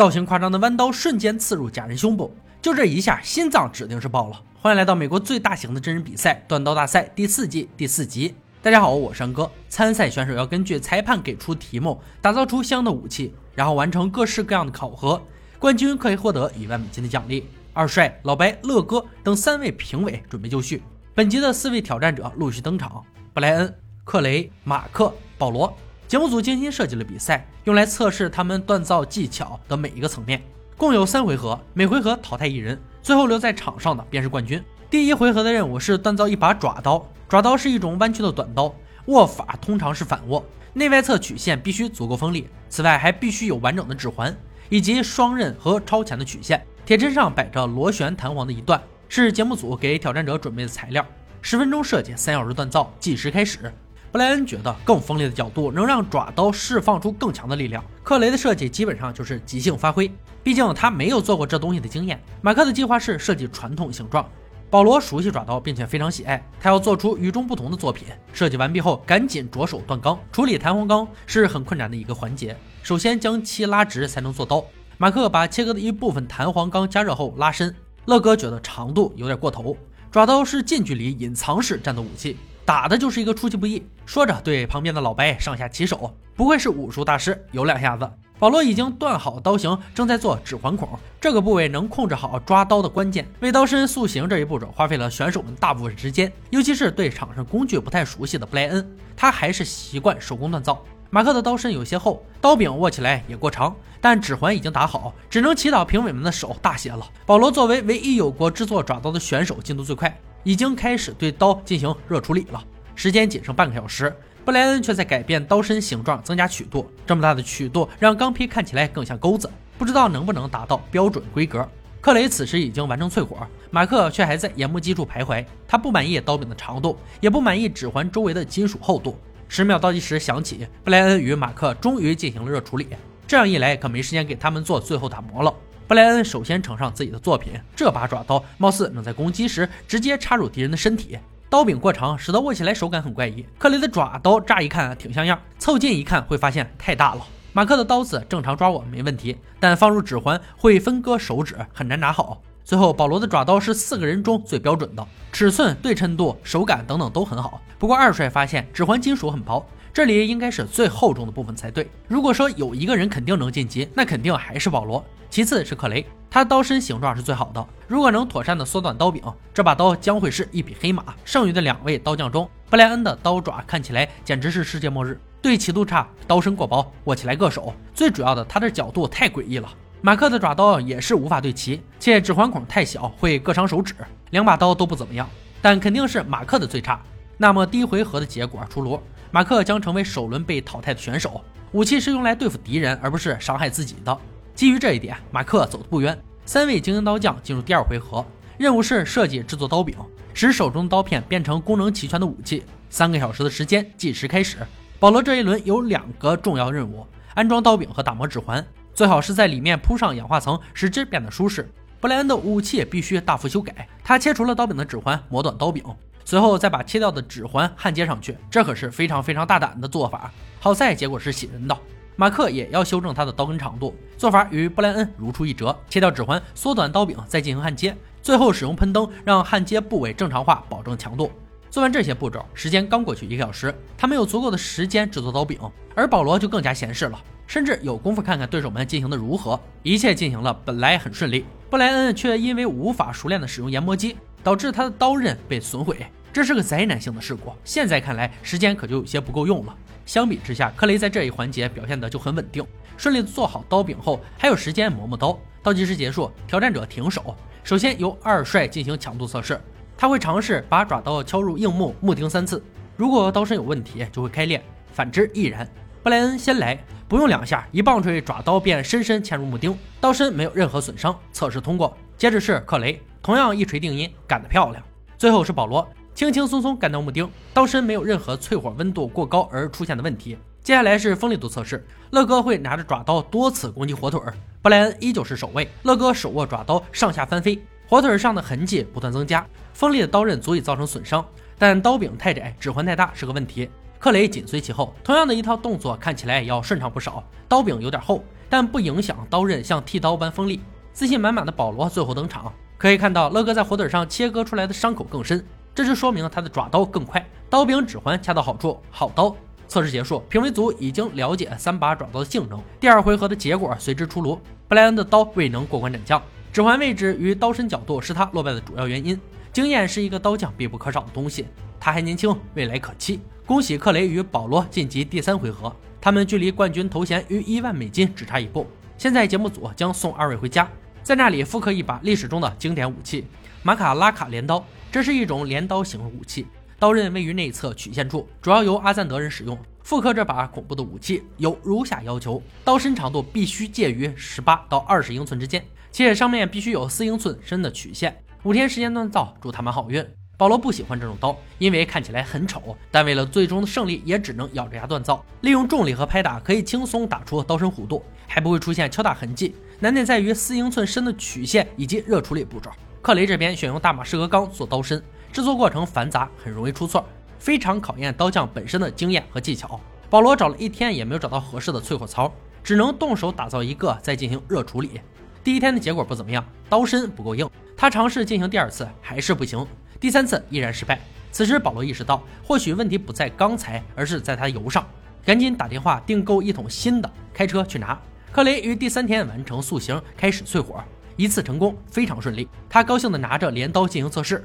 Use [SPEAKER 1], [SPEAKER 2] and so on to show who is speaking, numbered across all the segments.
[SPEAKER 1] 造型夸张的弯刀瞬间刺入假人胸部，就这一下，心脏指定是爆了。欢迎来到美国最大型的真人比赛——断刀大赛第四季第四集。大家好，我是山哥。参赛选手要根据裁判给出题目，打造出相应的武器，然后完成各式各样的考核。冠军可以获得一万美金的奖励。二帅、老白、乐哥等三位评委准备就绪。本集的四位挑战者陆续登场：布莱恩、克雷、马克、保罗。节目组精心设计了比赛，用来测试他们锻造技巧的每一个层面。共有三回合，每回合淘汰一人，最后留在场上的便是冠军。第一回合的任务是锻造一把爪刀，爪刀是一种弯曲的短刀，握法通常是反握，内外侧曲线必须足够锋利。此外，还必须有完整的指环，以及双刃和超前的曲线。铁砧上摆着螺旋弹簧的一段，是节目组给挑战者准备的材料。十分钟设计，三小时锻造，计时开始。布莱恩觉得更锋利的角度能让爪刀释放出更强的力量。克雷的设计基本上就是即兴发挥，毕竟他没有做过这东西的经验。马克的计划是设计传统形状。保罗熟悉爪刀，并且非常喜爱，他要做出与众不同的作品。设计完毕后，赶紧着手锻钢。处理弹簧钢是很困难的一个环节，首先将漆拉直才能做刀。马克把切割的一部分弹簧钢加热后拉伸。乐哥觉得长度有点过头。爪刀是近距离隐藏式战斗武器。打的就是一个出其不意。说着，对旁边的老白上下其手，不愧是武术大师，有两下子。保罗已经断好刀型，正在做指环孔，这个部位能控制好抓刀的关键。为刀身塑形这一步骤，花费了选手们大部分时间，尤其是对场上工具不太熟悉的布莱恩，他还是习惯手工锻造。马克的刀身有些厚，刀柄握起来也过长，但指环已经打好，只能祈祷评委们的手大些了。保罗作为唯一有过制作爪刀的选手，进度最快。已经开始对刀进行热处理了，时间仅剩半个小时。布莱恩却在改变刀身形状，增加曲度。这么大的曲度让钢坯看起来更像钩子，不知道能不能达到标准规格。克雷此时已经完成淬火，马克却还在研磨机处徘徊。他不满意刀柄的长度，也不满意指环周围的金属厚度。十秒倒计时响起，布莱恩与马克终于进行了热处理。这样一来，可没时间给他们做最后打磨了。布莱恩首先呈上自己的作品，这把爪刀貌似能在攻击时直接插入敌人的身体，刀柄过长，使得握起来手感很怪异。克雷的爪刀乍一看挺像样，凑近一看会发现太大了。马克的刀子正常抓握没问题，但放入指环会分割手指，很难拿好。最后，保罗的爪刀是四个人中最标准的，尺寸、对称度、手感等等都很好。不过二帅发现指环金属很薄，这里应该是最厚重的部分才对。如果说有一个人肯定能晋级，那肯定还是保罗。其次是克雷，他刀身形状是最好的。如果能妥善的缩短刀柄，这把刀将会是一匹黑马。剩余的两位刀匠中，布莱恩的刀爪看起来简直是世界末日，对齐度差，刀身过薄，握起来硌手。最主要的，它的角度太诡异了。马克的爪刀也是无法对齐，且指环孔太小，会硌伤手指。两把刀都不怎么样，但肯定是马克的最差。那么第一回合的结果出炉，马克将成为首轮被淘汰的选手。武器是用来对付敌人，而不是伤害自己的。基于这一点，马克走得不冤。三位精英刀匠进入第二回合，任务是设计制作刀柄，使手中的刀片变成功能齐全的武器。三个小时的时间，计时开始。保罗这一轮有两个重要任务：安装刀柄和打磨指环，最好是在里面铺上氧化层，使之变得舒适。布莱恩的武器必须大幅修改，他切除了刀柄的指环，磨短刀柄，随后再把切掉的指环焊接上去，这可是非常非常大胆的做法。好在结果是喜人的。马克也要修正他的刀根长度，做法与布莱恩如出一辙。切掉指环，缩短刀柄，再进行焊接，最后使用喷灯让焊接部位正常化，保证强度。做完这些步骤，时间刚过去一个小时，他没有足够的时间制作刀柄，而保罗就更加闲适了，甚至有功夫看看对手们进行的如何。一切进行了本来很顺利，布莱恩却因为无法熟练的使用研磨机，导致他的刀刃被损毁，这是个灾难性的事故。现在看来，时间可就有些不够用了。相比之下，克雷在这一环节表现的就很稳定，顺利做好刀柄后，还有时间磨磨刀。倒计时结束，挑战者停手。首先由二帅进行强度测试，他会尝试把爪刀敲入硬木木钉三次，如果刀身有问题就会开裂，反之亦然。布莱恩先来，不用两下，一棒槌爪刀便深深嵌入木钉，刀身没有任何损伤，测试通过。接着是克雷，同样一锤定音，干得漂亮。最后是保罗。轻轻松松干掉木钉，刀身没有任何淬火温度过高而出现的问题。接下来是锋利度测试，乐哥会拿着爪刀多次攻击火腿，布莱恩依旧是守卫。乐哥手握爪刀上下翻飞，火腿上的痕迹不断增加，锋利的刀刃足以造成损伤，但刀柄太窄，指环太大是个问题。克雷紧随其后，同样的一套动作看起来也要顺畅不少。刀柄有点厚，但不影响刀刃像剃刀般锋利。自信满满的保罗最后登场，可以看到乐哥在火腿上切割出来的伤口更深，这就说明他的爪刀更快，刀柄指环恰到好处，好刀。测试结束，评委组已经了解三把爪刀的性能，第二回合的结果随之出炉。布莱恩的刀未能过关斩将，指环位置与刀身角度是他落败的主要原因。经验是一个刀匠必不可少的东西，他还年轻，未来可期。恭喜克雷与保罗晋级第三回合，他们距离冠军头衔与一万美金只差一步。现在节目组将送二位回家，在那里复刻一把历史中的经典武器——马卡拉卡镰刀。这是一种镰刀型武器。刀刃位于内侧曲线处，主要由阿赞德人使用。复刻这把恐怖的武器有如下要求：刀身长度必须介于十八到二十英寸之间，且上面必须有四英寸深的曲线。五天时间锻造，祝他们好运。保罗不喜欢这种刀，因为看起来很丑，但为了最终的胜利，也只能咬着牙锻造。利用重力和拍打，可以轻松打出刀身弧度，还不会出现敲打痕迹。难点在于四英寸深的曲线以及热处理步骤。克雷这边选用大马士革钢做刀身。制作过程繁杂，很容易出错，非常考验刀匠本身的经验和技巧。保罗找了一天也没有找到合适的淬火槽，只能动手打造一个，再进行热处理。第一天的结果不怎么样，刀身不够硬。他尝试进行第二次，还是不行。第三次依然失败。此时保罗意识到，或许问题不在钢材，而是在他油上，赶紧打电话订购一桶新的，开车去拿。克雷于第三天完成塑形，开始淬火，一次成功，非常顺利。他高兴地拿着镰刀进行测试。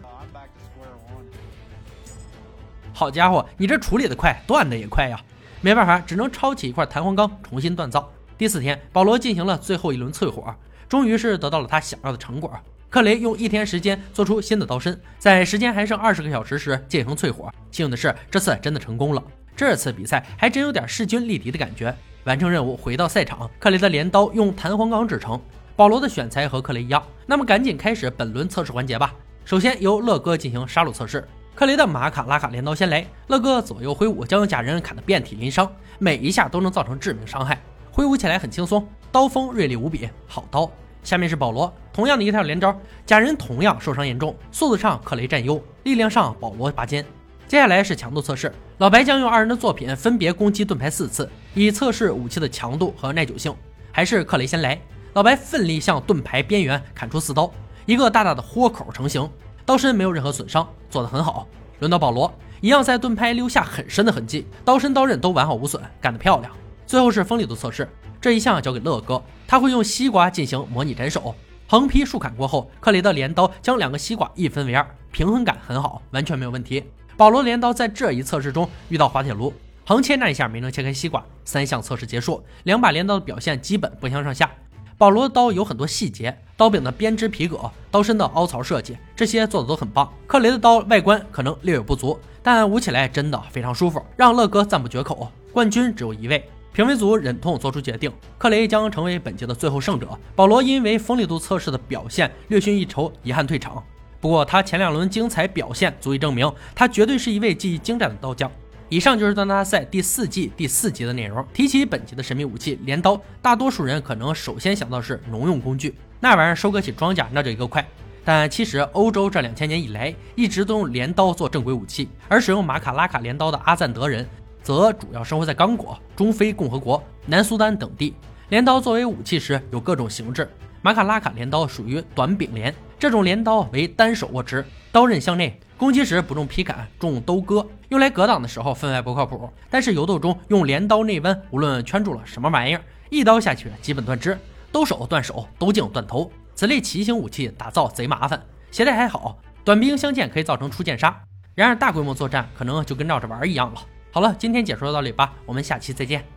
[SPEAKER 1] 好家伙，你这处理的快，断的也快呀！没办法，只能抄起一块弹簧钢重新锻造。第四天，保罗进行了最后一轮淬火，终于是得到了他想要的成果。克雷用一天时间做出新的刀身，在时间还剩二十个小时时进行淬火。幸运的是，这次真的成功了。这次比赛还真有点势均力敌的感觉。完成任务，回到赛场，克雷的镰刀用弹簧钢制成。保罗的选材和克雷一样，那么赶紧开始本轮测试环节吧。首先由乐哥进行杀戮测试。克雷的马卡拉卡镰刀先来，乐哥左右挥舞，将假人砍得遍体鳞伤，每一下都能造成致命伤害。挥舞起来很轻松，刀锋锐利无比，好刀。下面是保罗，同样的一套连招，假人同样受伤严重，速度上克雷占优，力量上保罗拔尖。接下来是强度测试，老白将用二人的作品分别攻击盾牌四次，以测试武器的强度和耐久性。还是克雷先来，老白奋力向盾牌边缘砍出四刀，一个大大的豁口成型。刀身没有任何损伤，做得很好。轮到保罗，一样在盾牌留下很深的痕迹，刀身刀刃都完好无损，干得漂亮。最后是锋利度测试，这一项交给乐哥，他会用西瓜进行模拟斩首。横劈竖砍过后，克雷的镰刀将两个西瓜一分为二，平衡感很好，完全没有问题。保罗镰刀在这一测试中遇到滑铁卢，横切那一下没能切开西瓜。三项测试结束，两把镰刀的表现基本不相上下。保罗的刀有很多细节，刀柄的编织皮革，刀身的凹槽设计，这些做的都很棒。克雷的刀外观可能略有不足，但舞起来真的非常舒服，让乐哥赞不绝口。冠军只有一位，评委组忍痛做出决定，克雷将成为本届的最后胜者。保罗因为锋利度测试的表现略逊一筹，遗憾退场。不过他前两轮精彩表现足以证明，他绝对是一位技艺精湛的刀匠。以上就是断刀大赛第四季第四集的内容。提起本集的神秘武器镰刀，大多数人可能首先想到是农用工具，那玩意儿收割起庄稼那就一个快。但其实欧洲这两千年以来一直都用镰刀做正规武器，而使用马卡拉卡镰刀的阿赞德人，则主要生活在刚果、中非共和国、南苏丹等地。镰刀作为武器时有各种形制，马卡拉卡镰刀属于短柄镰，这种镰刀为单手握持，刀刃向内。攻击时不重劈砍，重兜割，用来格挡的时候分外不靠谱。但是游斗中用镰刀内弯，无论圈住了什么玩意儿，一刀下去基本断肢，兜手断手，兜颈断头。此类奇形武器打造贼麻烦，携带还好，短兵相见可以造成初见杀。然而大规模作战可能就跟闹着玩一样了。好了，今天解说到这里吧，我们下期再见。